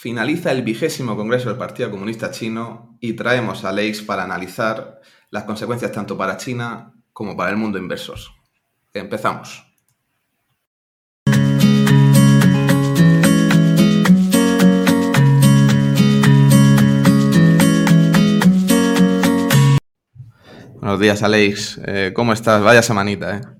Finaliza el vigésimo Congreso del Partido Comunista Chino y traemos a Leix para analizar las consecuencias tanto para China como para el mundo inversos. Empezamos. Buenos días, Alex. Eh, ¿Cómo estás? Vaya semanita, ¿eh?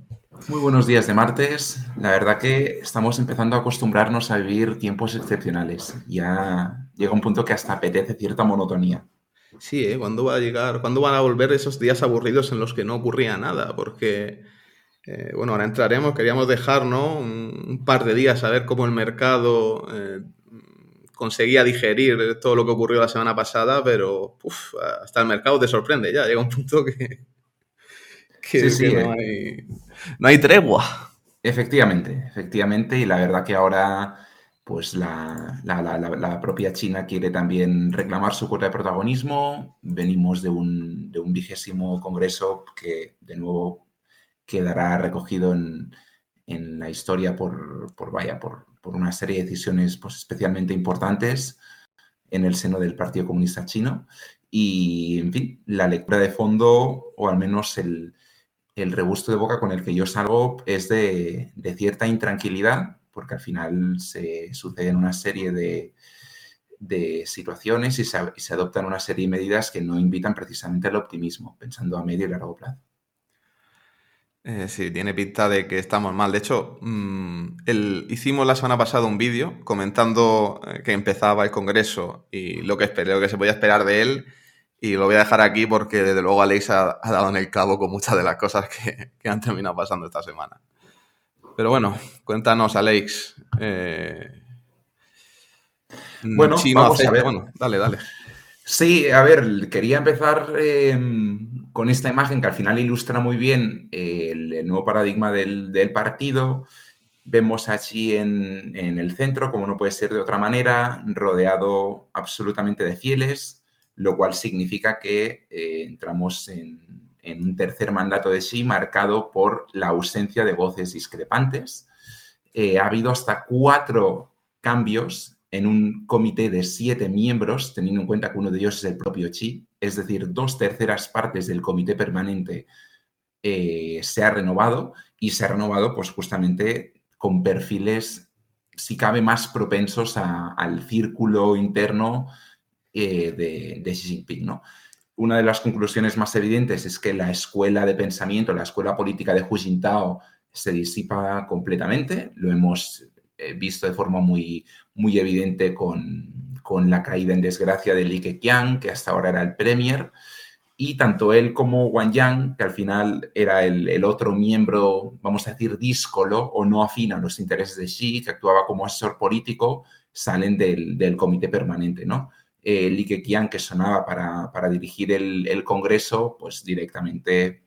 Muy buenos días de martes. La verdad que estamos empezando a acostumbrarnos a vivir tiempos excepcionales. Ya llega un punto que hasta apetece cierta monotonía. Sí, ¿eh? ¿Cuándo va a llegar? ¿Cuándo van a volver esos días aburridos en los que no ocurría nada? Porque, eh, bueno, ahora entraremos. Queríamos dejar, ¿no? Un, par de días a ver cómo el mercado eh, conseguía digerir todo lo que ocurrió la semana pasada, pero hasta el mercado te sorprende ya. Llega un punto que, no, hay, no hay tregua. Efectivamente, efectivamente. Y la verdad que ahora pues la, la, propia China quiere también reclamar su cuota de protagonismo. Venimos de un, de un vigésimo congreso que de nuevo quedará recogido en, en la historia por, por, vaya, por, por una serie de decisiones pues, especialmente importantes en el seno del Partido Comunista Chino. Y, en fin, la lectura de fondo, o al menos el, el rebusto de boca con el que yo salgo, es de, cierta intranquilidad, porque al final se suceden una serie de, de situaciones y se, adoptan una serie de medidas que no invitan precisamente al optimismo, pensando a medio y largo plazo. Eh, sí, tiene pinta de que estamos mal. De hecho, mm, hicimos la semana pasada un vídeo comentando eh, que empezaba el Congreso y lo que, esperé, que se podía esperar de él. Y lo voy a dejar aquí porque desde luego Alex ha, dado en el cabo con muchas de las cosas que, han terminado pasando esta semana. Pero bueno, cuéntanos, Alex. Eh, bueno, vamos a ver. Bueno, dale, dale. Sí, a ver, quería empezar em, con esta imagen que al final ilustra muy bien el, nuevo paradigma del, partido. Vemos allí en, el centro, como no puede ser de otra manera, rodeado absolutamente de fieles, lo cual significa que eh, entramos en, un tercer mandato de Xi marcado por la ausencia de voces discrepantes. Eh, ha habido hasta cuatro cambios en un comité de siete miembros, teniendo en cuenta que uno de ellos es el propio Chi, es decir, dos terceras partes del comité permanente eh, se ha renovado y se ha renovado pues justamente con perfiles, si cabe, más propensos al círculo interno eh, de, Xi Jinping. ¿no? Una de las conclusiones más evidentes es que la escuela de pensamiento, la escuela política de Hu Jintao se disipa completamente. Lo hemos eh, visto de forma muy, muy evidente con, con, la caída en desgracia de Li Keqiang, que hasta ahora era el premier, y tanto él como Wang Yang, que al final era el, el, otro miembro, vamos a decir, díscolo o no afín a los intereses de Xi, que actuaba como asesor político, salen del, del comité permanente, ¿no? Eh, Li Keqiang, que sonaba para, para dirigir el, Congreso, pues directamente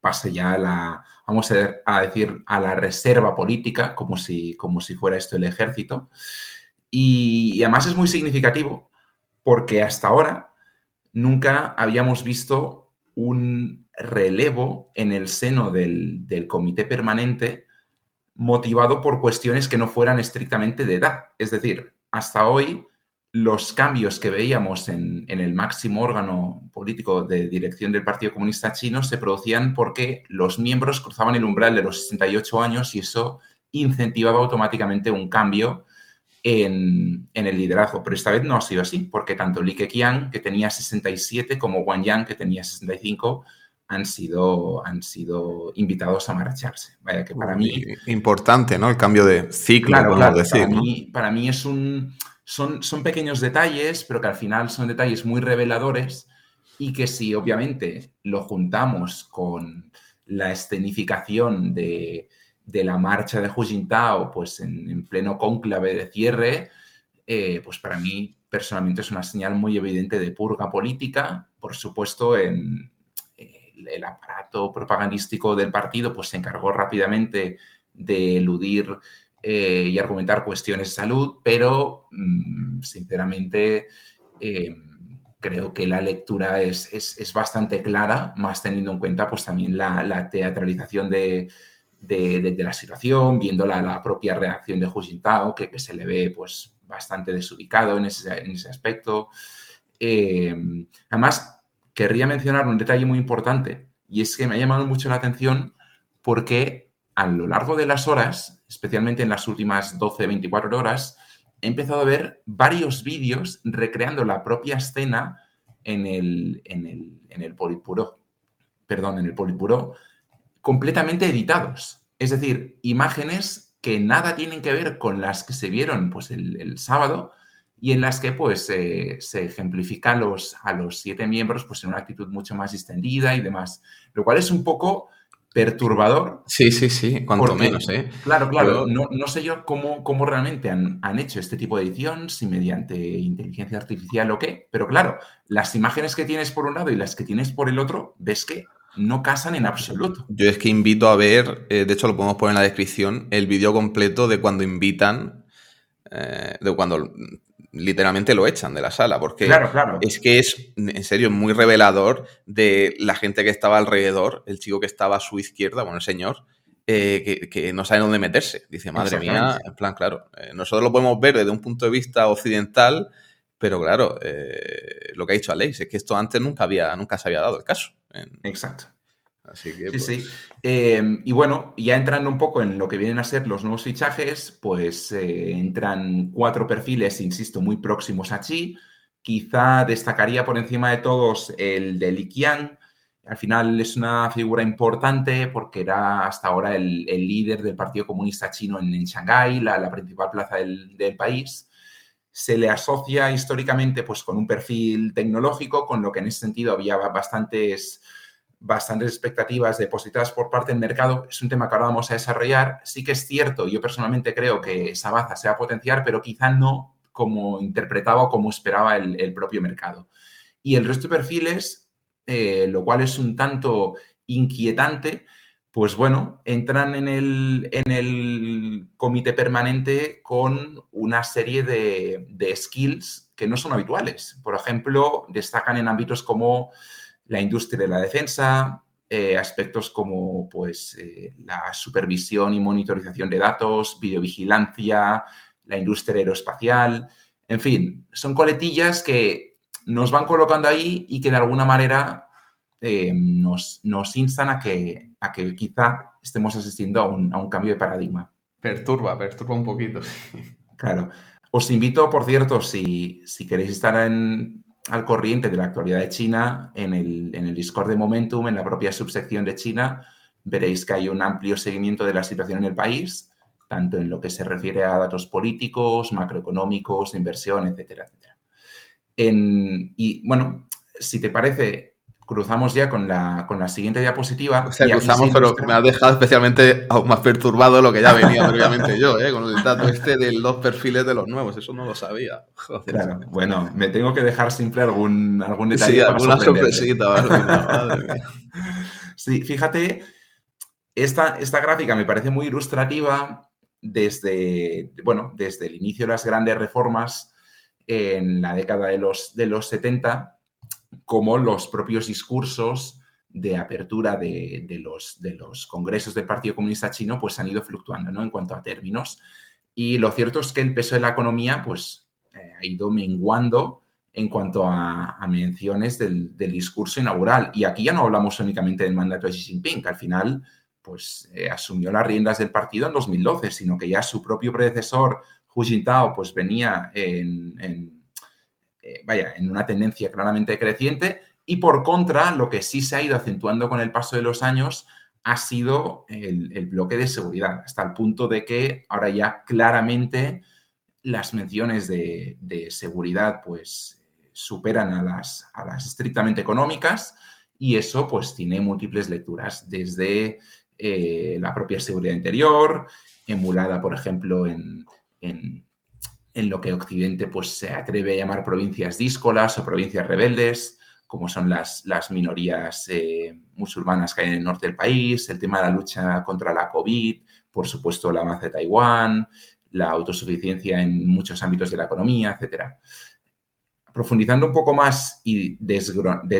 pase ya a la, vamos a decir, a la reserva política, como si, como si fuera esto el ejército. Y, además es muy significativo porque hasta ahora nunca habíamos visto un relevo en el seno del, del comité permanente motivado por cuestiones que no fueran estrictamente de edad. Es decir, hasta hoy los cambios que veíamos en, el máximo órgano político de dirección del Partido Comunista Chino se producían porque los miembros cruzaban el umbral de los 68 años y eso incentivaba automáticamente un cambio en, el liderazgo. Pero esta vez no ha sido así, porque tanto Li Keqiang, que tenía 67, como Wang Yang, que tenía 65, han sido, han sido invitados a marcharse. Vaya que para mí... Importante, ¿no? El cambio de ciclo, claro, decir. para mí es un son, pequeños detalles, pero que al final son detalles muy reveladores y que si obviamente lo juntamos con la escenificación de, la marcha de Hu Jintao, pues en, pleno cónclave de cierre, eh, pues para mí personalmente es una señal muy evidente de purga política. Por supuesto, en el aparato propagandístico del partido pues se encargó rápidamente de eludir eh, y argumentar cuestiones de salud, pero mm, sinceramente eh, creo que la lectura es, es, bastante clara, más teniendo en cuenta pues también la, teatralización de, de, la situación, viendo la, propia reacción de Hu Jintao, que, que, se le ve pues bastante desubicado en ese, en ese aspecto. Eh, además, querría mencionar un detalle muy importante y es que me ha llamado mucho la atención porque a lo largo de las horas, especialmente en las últimas 12, 24 horas, he empezado a ver varios vídeos recreando la propia escena en el, en el, en el Politburo, perdón, en el Politburo, completamente editados. Es decir, imágenes que nada tienen que ver con las que se vieron pues, el, sábado y en las que pues, se ejemplifican los, a los siete miembros pues, en una actitud mucho más distendida y demás. Lo cual es un poco perturbador. Sí, sí, sí, cuanto menos, ¿eh? Claro, claro, no, no, sé yo cómo, cómo realmente han, han, hecho este tipo de edición, si mediante inteligencia artificial o qué, pero claro, las imágenes que tienes por un lado y las que tienes por el otro, ves que no casan en absoluto. Yo es que invito a ver, eh, de hecho lo podemos poner en la descripción, el vídeo completo de cuando invitan, eh, de cuando literalmente lo echan de la sala, porque es que es, en serio, muy revelador de la gente que estaba alrededor, el chico que estaba a su izquierda, bueno, el señor, eh, que, no sabe dónde meterse. Dice, madre mía, en plan, claro, nosotros lo podemos ver desde un punto de vista occidental, pero claro, lo que ha dicho Alex es que esto antes nunca, había, nunca se había dado el caso. Exacto. Así que, sí, sí. Pues em, y bueno, ya entrando un poco en lo que vienen a ser los nuevos fichajes, pues eh, entran cuatro perfiles, insisto, muy próximos a Chi. Quizá destacaría por encima de todos el de Li Qiang. Al final es una figura importante porque era hasta ahora el, líder del Partido Comunista Chino en, en Shanghái, la, principal plaza del, del país se le asocia históricamente pues, con un perfil tecnológico, con lo que en ese sentido había bastantes, bastantes expectativas depositadas por parte del mercado. Es un tema que ahora vamos a desarrollar. Sí que es cierto, yo personalmente creo que esa baza se va a potenciar, pero quizá no como interpretaba o como esperaba el, propio mercado. Y el resto de perfiles, eh, lo cual es un tanto inquietante, pues bueno, entran en el, en el comité permanente con una serie de, skills que no son habituales. Por ejemplo, destacan en ámbitos como la industria de la defensa, eh, aspectos como pues, eh, la supervisión y monitorización de datos, videovigilancia, la industria aeroespacial, en fin, son coletillas que nos van colocando ahí y que de alguna manera eh, nos, nos instan a que, a que quizá estemos asistiendo a un, a un cambio de paradigma. Perturba, perturba un poquito. Claro. Os invito, por cierto, si, si queréis estar en, al corriente de la actualidad de China, en el, en el Discord de Momentum, en la propia subsección de China, veréis que hay un amplio seguimiento de la situación en el país, tanto en lo que se refiere a datos políticos, macroeconómicos, inversión, etcétera, etcétera. En, y bueno, si te parece, cruzamos ya con la, con la siguiente diapositiva. O sea, cruzamos, pero me ha dejado especialmente aún más perturbado lo que ya venía previamente yo, ¿eh? con el dato este de los perfiles de los nuevos. Eso no lo sabía. Claro, bueno, me tengo que dejar siempre algún, algún detalle. Sí, alguna sorpresita. ¿vale? sí, fíjate, esta, esta gráfica me parece muy ilustrativa desde, bueno, desde el inicio de las grandes reformas en la década de los, de los 70 como los propios discursos de apertura de, los, de, los, congresos del Partido Comunista Chino pues han ido fluctuando ¿no? en cuanto a términos. Y lo cierto es que el peso de la economía pues, eh, ha ido menguando en cuanto a, menciones del, discurso inaugural. Y aquí ya no hablamos únicamente del mandato de Xi Jinping, que al final pues, eh, asumió las riendas del partido en 2012, sino que ya su propio predecesor, Hu Jintao, pues venía en eh, vaya, en una tendencia claramente creciente y por contra, lo que sí se ha ido acentuando con el paso de los años ha sido el, bloque de seguridad, hasta el punto de que ahora ya claramente las menciones de, seguridad pues superan a las, a las, estrictamente económicas y eso pues tiene múltiples lecturas, desde eh, la propia seguridad interior, emulada por ejemplo en en lo que Occidente pues, se atreve a llamar provincias díscolas o provincias rebeldes, como son las, las minorías eh, musulmanas que hay en el norte del país, el tema de la lucha contra la COVID, por supuesto la avance de Taiwán, la autosuficiencia en muchos ámbitos de la economía, etc. Profundizando un poco más y desgranando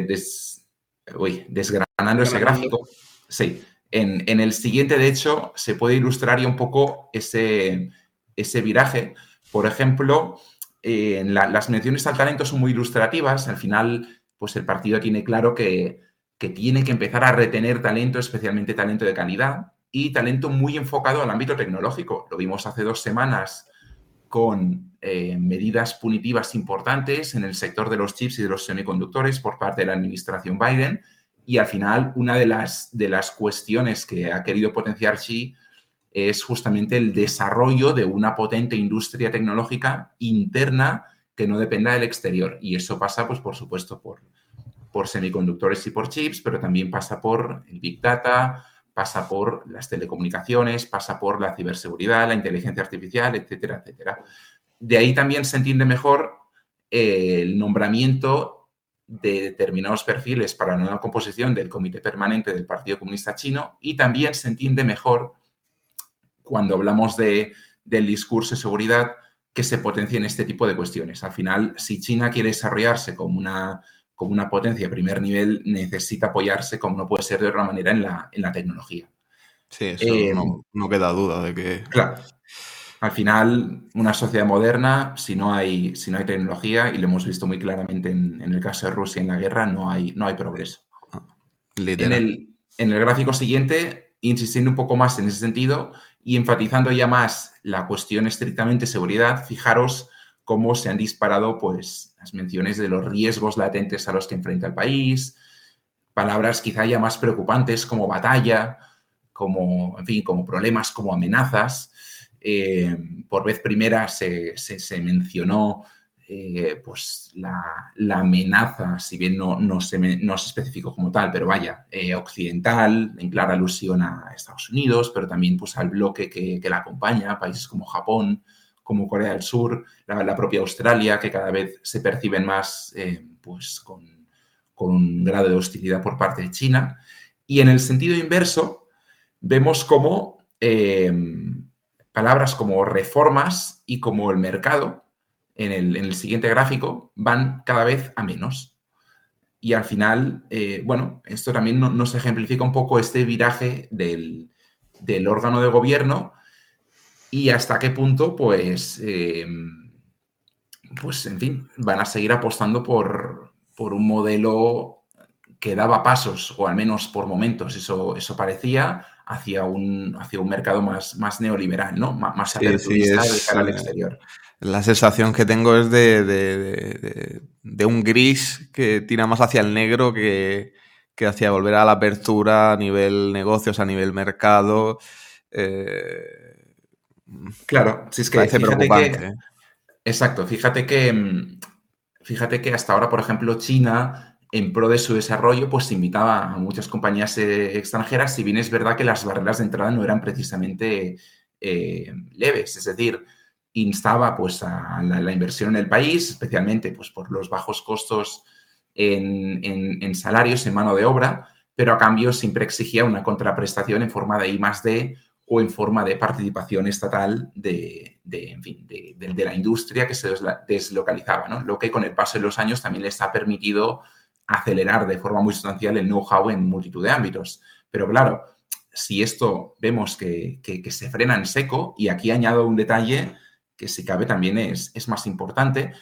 ese gráfico, sí, en, en, el siguiente, de hecho, se puede ilustrar ya un poco ese, ese viraje, Por ejemplo, eh, las menciones al talento son muy ilustrativas. Al final, pues el partido tiene claro que, tiene que empezar a retener talento, especialmente talento de calidad y talento muy enfocado al ámbito tecnológico. Lo vimos hace dos semanas con eh, medidas punitivas importantes en el sector de los chips y de los semiconductores por parte de la administración Biden. Y al final, una de las, de las cuestiones que ha querido potenciar Xi es justamente el desarrollo de una potente industria tecnológica interna que no dependa del exterior. Y eso pasa, pues, por supuesto, por, por semiconductores y por chips, pero también pasa por el Big Data, pasa por las telecomunicaciones, pasa por la ciberseguridad, la inteligencia artificial, etcétera, etcétera. De ahí también se entiende mejor eh, el nombramiento de determinados perfiles para la nueva composición del Comité Permanente del Partido Comunista Chino y también se entiende mejor cuando hablamos de, del discurso de seguridad que se potencien este tipo de cuestiones. Al final, si China quiere desarrollarse como una como una potencia de primer nivel necesita apoyarse, como no puede ser de otra manera, en la, en la tecnología. Sí, eso eh, no, queda duda de que... Claro. Al final, una sociedad moderna, si no hay, si no hay tecnología, y lo hemos visto muy claramente en, el caso de Rusia en la guerra, no hay, no hay progreso. Ah, en el, en el gráfico siguiente, insistiendo un poco más en ese sentido y enfatizando ya más la cuestión estrictamente seguridad, fijaros cómo se han disparado pues, las menciones de los riesgos latentes a los que enfrenta el país, palabras quizá ya más preocupantes como batalla, como, en fin, como problemas, como amenazas. Eh, por vez primera se, mencionó eh, pues la, amenaza, si bien no, no, se, no se especificó como tal, pero vaya, eh, occidental, en clara alusión a Estados Unidos, pero también pues, al bloque que, que la acompaña, países como Japón, como Corea del Sur, la, propia Australia, que cada vez se perciben más eh, pues con, un grado de hostilidad por parte de China. Y en el sentido inverso, vemos como em, palabras como reformas y como el mercado, en el, siguiente gráfico, van cada vez a menos. Y al final, eh, bueno, esto también nos ejemplifica un poco este viraje del, del órgano de gobierno y hasta qué punto, pues, eh, pues, en fin, van a seguir apostando por, por, un modelo que daba pasos, o al menos por momentos, eso, eso parecía, hacia un, hacia un mercado más, más neoliberal, ¿no? más sí, de cara al eh, exterior. La sensación que tengo es de, de, un gris que tira más hacia el negro que, que hacia volver a la apertura a nivel negocios, a nivel mercado. Eh, Claro, si es que fíjate que. ¿eh? Exacto, fíjate que. Mm, fíjate que hasta ahora, por ejemplo, China, en pro de su desarrollo, pues invitaba a muchas compañías eh, extranjeras, si bien es verdad que las barreras de entrada no eran precisamente eh, leves, es decir, instaba pues a la, inversión en el país, especialmente pues por los bajos costos en, en, salarios, en mano de obra, pero a cambio siempre exigía una contraprestación en forma de I más D o en forma de participación estatal de, la industria que se deslocalizaba, ¿no? lo que con el paso de los años también les ha permitido acelerar de forma muy sustancial el know-how en multitud de ámbitos. Pero claro, si esto vemos que, que, se frena en seco, y aquí añado un detalle que si cabe también es, es más importante,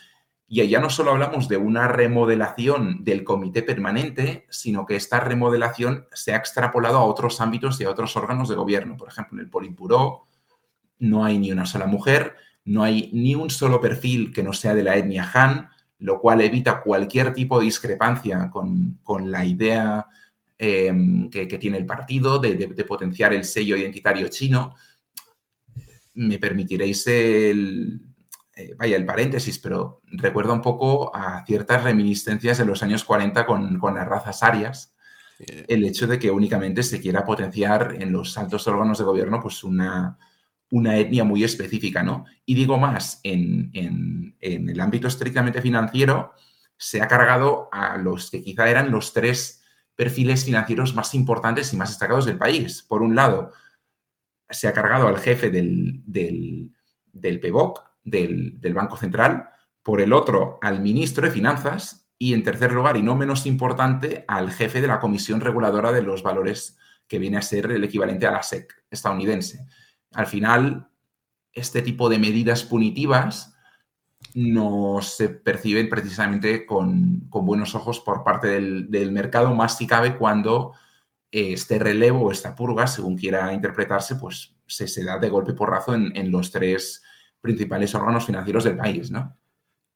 y allá no solo hablamos de una remodelación del comité permanente, sino que esta remodelación se ha extrapolado a otros ámbitos y a otros órganos de gobierno. Por ejemplo, en el Politburó no hay ni una sola mujer, no hay ni un solo perfil que no sea de la etnia Han, lo cual evita cualquier tipo de discrepancia con, la idea em, que, tiene el partido de potenciar el sello identitario chino. Me permitiréis el, eh, vaya el paréntesis, pero recuerda un poco a ciertas reminiscencias de los años 40 con, las razas arias, el hecho de que únicamente se quiera potenciar en los altos órganos de gobierno pues una, una etnia muy específica, ¿no? Y digo más, en, el ámbito estrictamente financiero, se ha cargado a los que quizá eran los tres perfiles financieros más importantes y más destacados del país. Por un lado, se ha cargado al jefe del, del, del PEBOC, del, Banco Central, por el otro al ministro de Finanzas y en tercer lugar, y no menos importante, al jefe de la Comisión Reguladora de los Valores, que viene a ser el equivalente a la SEC estadounidense. Al final, este tipo de medidas punitivas no se perciben precisamente con, buenos ojos por parte del, mercado, más si cabe cuando eh, este relevo o esta purga, según quiera interpretarse, pues se, da de golpe porrazo en, los tres principales órganos financieros del país, ¿no?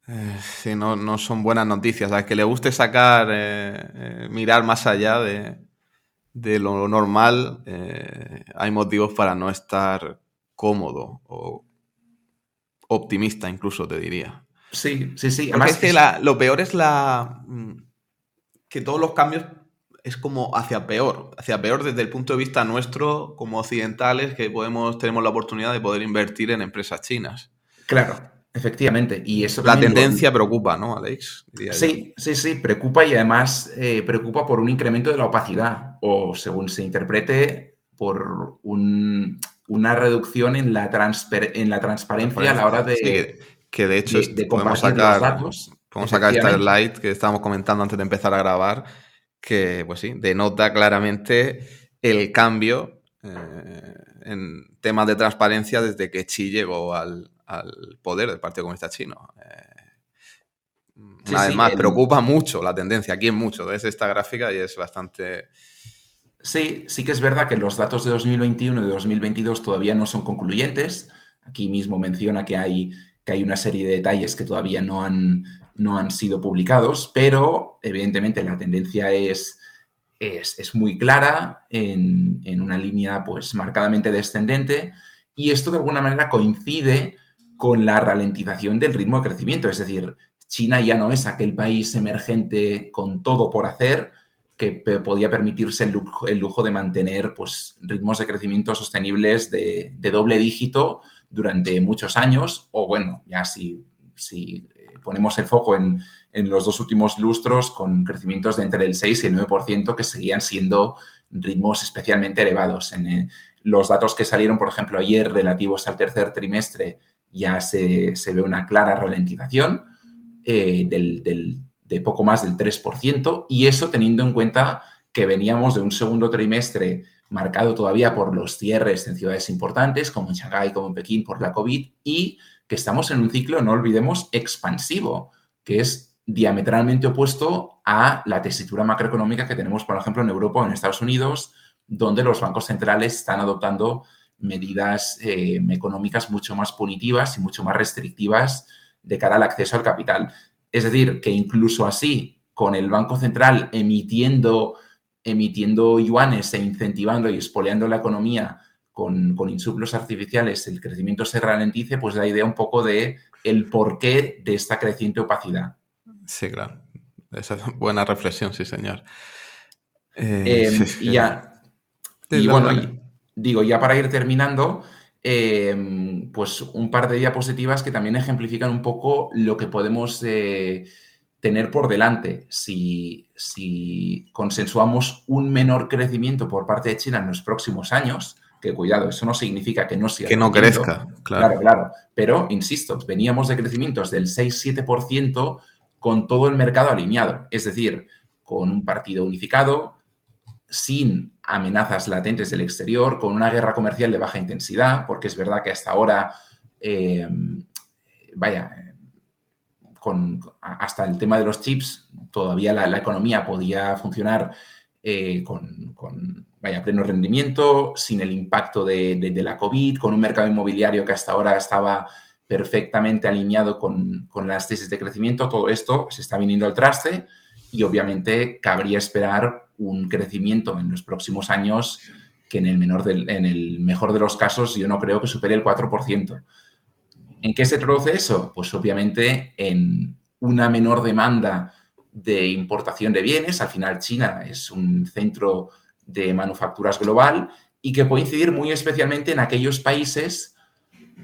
Eh, sí, no, no, son buenas noticias. A que le guste sacar, eh, mirar más allá de, lo normal, hay motivos para no estar cómodo o optimista, incluso te diría. Sí, sí, sí. Además, es que lo peor es la mm, que todos los cambios es como hacia peor, hacia peor desde el punto de vista nuestro como occidentales que podemos tenemos la oportunidad de poder invertir en empresas chinas. Claro. Efectivamente, y eso La tendencia preocupa, ¿no, Alex? Sí, sí, sí, preocupa y además eh, preocupa por un incremento de la opacidad o, según se interprete, por una reducción en la, en la transparencia a la hora de... que de hecho podemos sacar, datos, podemos sacar esta slide que estábamos comentando antes de empezar a grabar, que, pues sí, denota claramente el cambio eh, en temas de transparencia desde que Xi llegó al, al poder del Partido Comunista Chino. Eh, una vez más, preocupa mucho la tendencia, aquí es mucho, ves esta gráfica y es bastante... Sí, sí que es verdad que los datos de 2021 y de 2022 todavía no son concluyentes. Aquí mismo menciona que hay, que hay una serie de detalles que todavía no han, no han sido publicados, pero evidentemente la tendencia es, es, muy clara en, en, una línea pues marcadamente descendente y esto de alguna manera coincide con la ralentización del ritmo de crecimiento. Es decir, China ya no es aquel país emergente con todo por hacer que podía permitirse el lujo, de mantener pues, ritmos de crecimiento sostenibles de, doble dígito durante muchos años, o bueno, ya si, si eh, ponemos el foco en, los dos últimos lustros con crecimientos de entre el 6 y el 9%, que seguían siendo ritmos especialmente elevados. En eh, los datos que salieron, por ejemplo, ayer relativos al tercer trimestre ya se, ve una clara ralentización eh, de poco más del 3%, y eso teniendo en cuenta que veníamos de un segundo trimestre marcado todavía por los cierres en ciudades importantes, como en Shanghái, como en Pekín, por la COVID, y que estamos en un ciclo, no olvidemos, expansivo, que es diametralmente opuesto a la tesitura macroeconómica que tenemos, por ejemplo, en Europa o en Estados Unidos, donde los bancos centrales están adoptando medidas eh, económicas mucho más punitivas y mucho más restrictivas de cara al acceso al capital. Es decir, que incluso así, con el Banco Central emitiendo, emitiendo yuanes e incentivando y espoleando la economía con, con insuplos artificiales, el crecimiento se ralentice, pues da idea un poco de el porqué de esta creciente opacidad. Sí, claro. Esa es buena reflexión, sí, señor. Eh, y ya. Y bueno, digo, ya para ir terminando, em, pues un par de diapositivas que también ejemplifican un poco lo que podemos eh, tener por delante si, consensuamos un menor crecimiento por parte de China en los próximos años. Que cuidado, eso no significa que no siga. Que no crezca, claro. Claro, claro. Pero, insisto, veníamos de crecimientos del 6-7% con todo el mercado alineado. Es decir, con un partido unificado, sin amenazas latentes del exterior, con una guerra comercial de baja intensidad, porque es verdad que hasta ahora, eh, vaya, con, hasta el tema de los chips, todavía la, economía podía funcionar eh, con, vaya, pleno rendimiento, sin el impacto de, la COVID, con un mercado inmobiliario que hasta ahora estaba perfectamente alineado con, con las tesis de crecimiento, todo esto se está viniendo al traste y obviamente cabría esperar un crecimiento en los próximos años que en el, menor en el mejor de los casos yo no creo que supere el 4%. ¿En qué se traduce eso? Pues obviamente en una menor demanda de importación de bienes. Al final China es un centro de manufacturas global y que puede incidir muy especialmente en aquellos países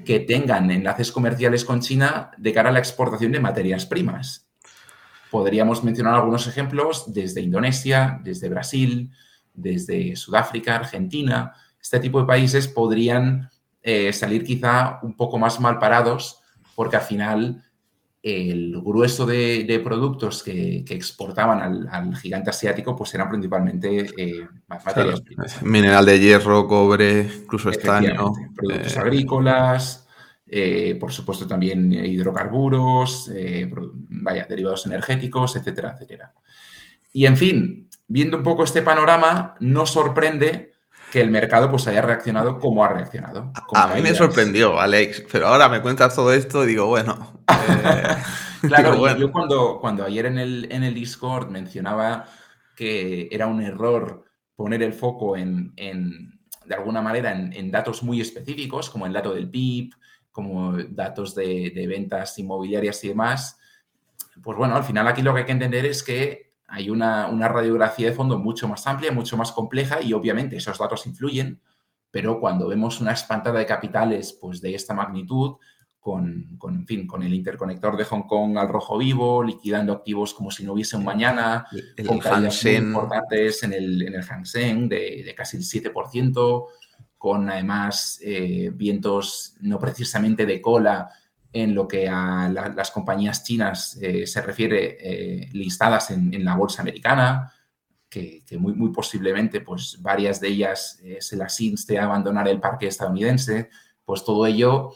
que tengan enlaces comerciales con China de cara a la exportación de materias primas. Podríamos mencionar algunos ejemplos desde Indonesia, desde Brasil, desde Sudáfrica, Argentina. Este tipo de países podrían eh, salir quizá un poco más mal parados porque al final el grueso de, productos que, exportaban al, gigante asiático pues eran principalmente eh, materias Mineral de hierro, cobre, incluso estaño. Productos eh, agrícolas, eh, por supuesto también hidrocarburos, eh, vaya, derivados energéticos, etcétera, etcétera. Y en fin, viendo un poco este panorama, no sorprende que el mercado pues haya reaccionado como ha reaccionado. a mí me sorprendió, Alex, pero ahora me cuentas todo esto y digo, bueno. claro, yo cuando, cuando ayer en el, en el Discord mencionaba que era un error poner el foco en, de alguna manera, en, datos muy específicos, como el dato del PIB, como datos de, ventas inmobiliarias y demás, pues bueno, al final aquí lo que hay que entender es que hay una, una, radiografía de fondo mucho más amplia, mucho más compleja y obviamente esos datos influyen, pero cuando vemos una espantada de capitales pues de esta magnitud, con, con, fin, con el interconector de Hong Kong al rojo vivo, liquidando activos como si no hubiese un mañana, el, con caídas importantes en el, en el Hang Seng de, de casi el 7%, con además eh, vientos no precisamente de cola en lo que a las compañías chinas eh, se refiere, eh, listadas en, en, la bolsa americana, que, que, muy, muy posiblemente pues, varias de ellas se las inste a abandonar el parque estadounidense, pues todo ello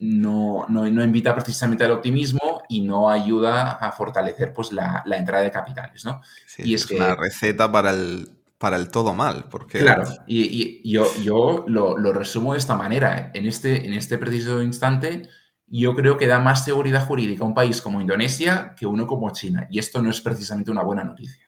no, no, no, invita precisamente al optimismo y no ayuda a fortalecer pues, la, la entrada de capitales. ¿no? y es, es que, una receta para el, para el todo mal. Porque... Claro, y, y yo, yo lo, lo, resumo de esta manera. En este, en este preciso instante, yo creo que da más seguridad jurídica a un país como Indonesia que uno como China. Y esto no es precisamente una buena noticia.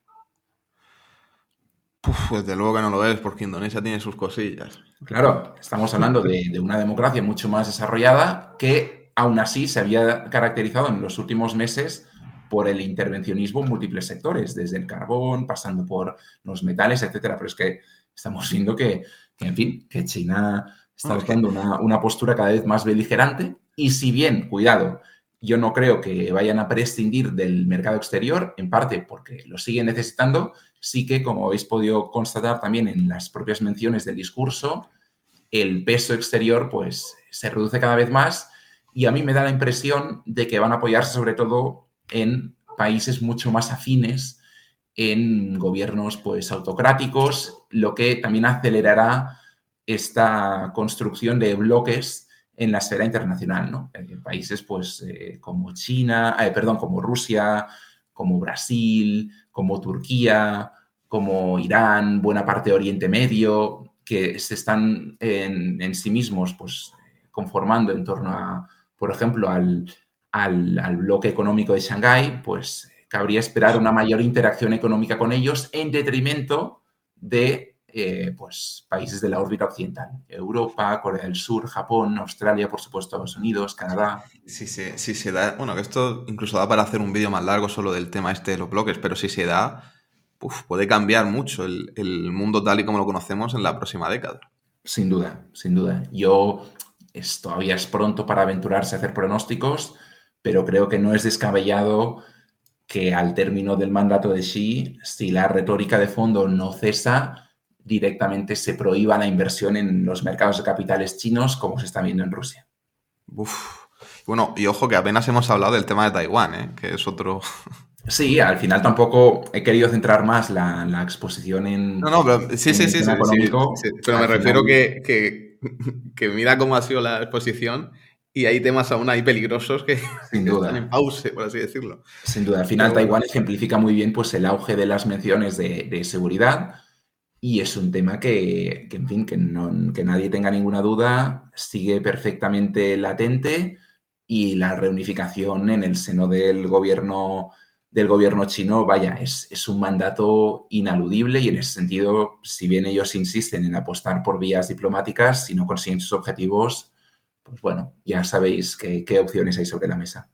Uf, desde luego que no lo es, porque Indonesia tiene sus cosillas. Claro, estamos hablando de, de, una democracia mucho más desarrollada que aún así se había caracterizado en los últimos meses por el intervencionismo en múltiples sectores, desde el carbón, pasando por los metales, etcétera. Pero es que estamos viendo que, que en fin, que China está adoptando una, una postura cada vez más beligerante. Y si bien, cuidado, yo no creo que vayan a prescindir del mercado exterior, en parte porque lo siguen necesitando, sí que, como habéis podido constatar también en las propias menciones del discurso, el peso exterior pues se reduce cada vez más. Y a mí me da la impresión de que van a apoyarse sobre todo en países mucho más afines, en gobiernos pues autocráticos, lo que también acelerará esta construcción de bloques en la esfera internacional, ¿no? En países pues eh, como China, eh, perdón, como Rusia, como Brasil, como Turquía, como Irán, buena parte de Oriente Medio, que se están en, en sí mismos pues, conformando en torno a, por ejemplo, al, al, al bloque económico de Shanghái, pues cabría esperar una mayor interacción económica con ellos en detrimento de eh, pues, países de la órbita occidental. Europa, Corea del Sur, Japón, Australia, por supuesto, Estados Unidos, Canadá. Sí, sí, sí se da. Bueno, que esto incluso da para hacer un vídeo más largo solo del tema este de los bloques, pero si se da, uf, puede cambiar mucho el, el, mundo tal y como lo conocemos en la próxima década. Sin duda, sin duda. Yo, es, todavía es pronto para aventurarse a hacer pronósticos, pero creo que no es descabellado que al término del mandato de Xi, si la retórica de fondo no cesa, directamente se prohíba la inversión en los mercados de capitales chinos como se está viendo en Rusia. Uf. Bueno, y ojo que apenas hemos hablado del tema de Taiwán, ¿eh? que es otro... Sí, al final tampoco he querido centrar más la, la exposición en... No, no, pero sí, sí, sí, sí, Pero me refiero final... que, que, que, mira cómo ha sido la exposición y hay temas aún ahí peligrosos que, Sin duda. están en pause, por así decirlo. Sin duda, al final pero, Taiwán ejemplifica muy bien pues, el auge de las menciones de, de seguridad, y es un tema que, que en fin, que, no, que nadie tenga ninguna duda, sigue perfectamente latente y la reunificación en el seno del gobierno, del gobierno chino, vaya, es, es, un mandato inaludible y en ese sentido, si bien ellos insisten en apostar por vías diplomáticas, si no consiguen sus objetivos, pues bueno, ya sabéis qué, opciones hay sobre la mesa.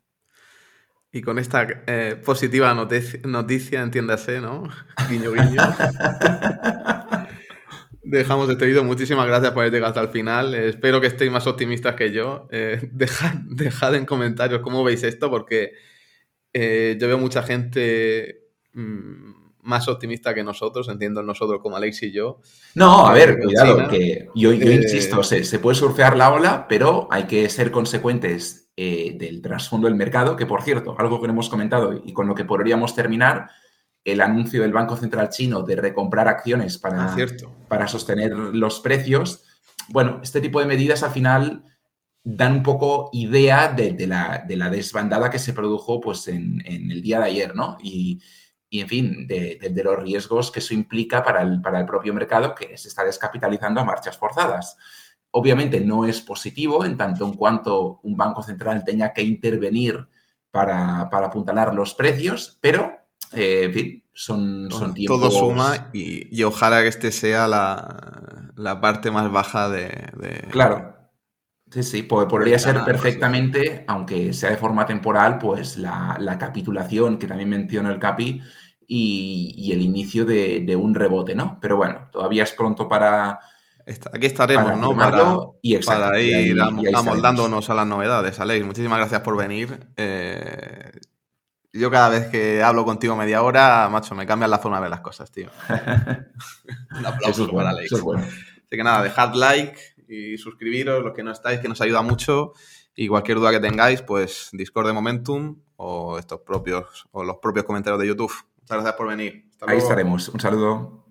Y con esta eh, positiva noticia, entiéndase, ¿no? Guiño, guiño. Dejamos este vídeo. Muchísimas gracias por haber llegado hasta el final. Eh, espero que estéis más optimistas que yo. Eh, dejad, dejad, en comentarios cómo veis esto, porque yo veo mucha gente mmm, más optimista que nosotros, entiendo nosotros como Alex y yo. No, a ver, cuidado, China. que yo, yo insisto, se, se puede surfear la ola, pero hay que ser consecuentes eh, del trasfondo del mercado, que por cierto, algo que no hemos comentado y con lo que podríamos terminar, el anuncio del Banco Central chino de recomprar acciones para, ah, para sostener los precios. Bueno, este tipo de medidas al final dan un poco idea de, la, desbandada que se produjo pues, en, el día de ayer, ¿no? Y, en fin, de, los riesgos que eso implica para el, para el propio mercado que se está descapitalizando a marchas forzadas. Obviamente no es positivo en tanto en cuanto un banco central tenga que intervenir para, apuntalar los precios, pero, eh, en fin, son, son tiempos... Todo suma y, ojalá que este sea la, parte más baja de... Claro. Sí, sí, podría ser perfectamente, aunque sea de forma temporal, pues la, capitulación que también menciona el CAPI y, el inicio de, un rebote, ¿no? Pero bueno, todavía es pronto para, Aquí estaremos, ¿no? Para, y para ir amoldándonos a las novedades, Alex. Muchísimas gracias por venir. Eh, yo cada vez que hablo contigo media hora, macho, me cambian la forma de ver las cosas, tío. Un aplauso para Alex. Así que nada, dejad like y suscribiros, los que no estáis, que nos ayuda mucho. Y cualquier duda que tengáis, pues Discord de Momentum o estos propios, o los propios comentarios de YouTube. Muchas gracias por venir. Ahí estaremos. Un saludo.